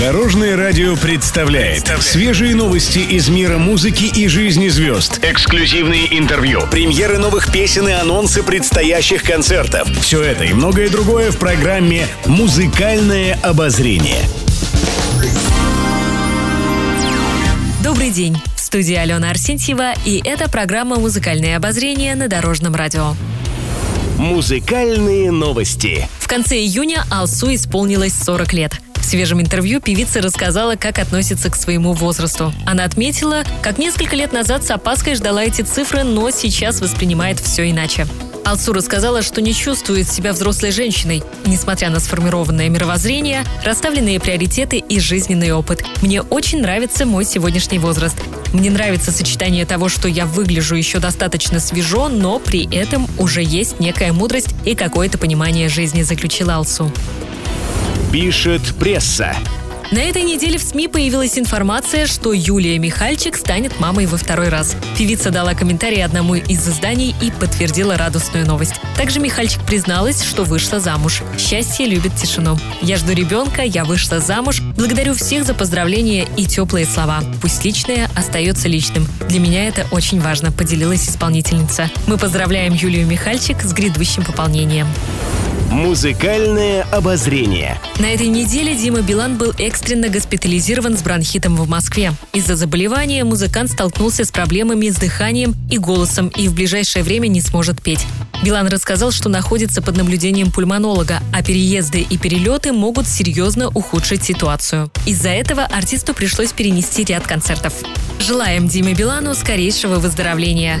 Дорожное радио представляет свежие новости из мира музыки и жизни звезд. Эксклюзивные интервью, премьеры новых песен и анонсы предстоящих концертов. Все это и многое другое в программе «Музыкальное обозрение». Добрый день. В студии Алена Арсентьева, и это программа «Музыкальное обозрение» на Дорожном радио. Музыкальные новости. В конце июня Алсу исполнилось 40 лет. Свежем интервью певица рассказала, как относится к своему возрасту. Она отметила, как несколько лет назад с опаской ждала эти цифры, но сейчас воспринимает все иначе. Алсу рассказала, что не чувствует себя взрослой женщиной, несмотря на сформированное мировоззрение, расставленные приоритеты и жизненный опыт. Мне очень нравится мой сегодняшний возраст. Мне нравится сочетание того, что я выгляжу еще достаточно свежо, но при этом уже есть некая мудрость и какое-то понимание жизни, заключила Алсу. Пишет пресса. На этой неделе в СМИ появилась информация, что Юлия Михальчик станет мамой во второй раз. Певица дала комментарий одному из изданий и подтвердила радостную новость. Также Михальчик призналась, что вышла замуж. Счастье любит тишину. Я жду ребенка, я вышла замуж. Благодарю всех за поздравления и теплые слова. Пусть личное остается личным. Для меня это очень важно, поделилась исполнительница. Мы поздравляем Юлию Михальчик с грядущим пополнением. Музыкальное обозрение. На этой неделе Дима Билан был экстренно госпитализирован с бронхитом в Москве. Из-за заболевания музыкант столкнулся с проблемами с дыханием и голосом и в ближайшее время не сможет петь. Билан рассказал, что находится под наблюдением пульмонолога, а переезды и перелеты могут серьезно ухудшить ситуацию. Из-за этого артисту пришлось перенести ряд концертов. Желаем Диме Билану скорейшего выздоровления.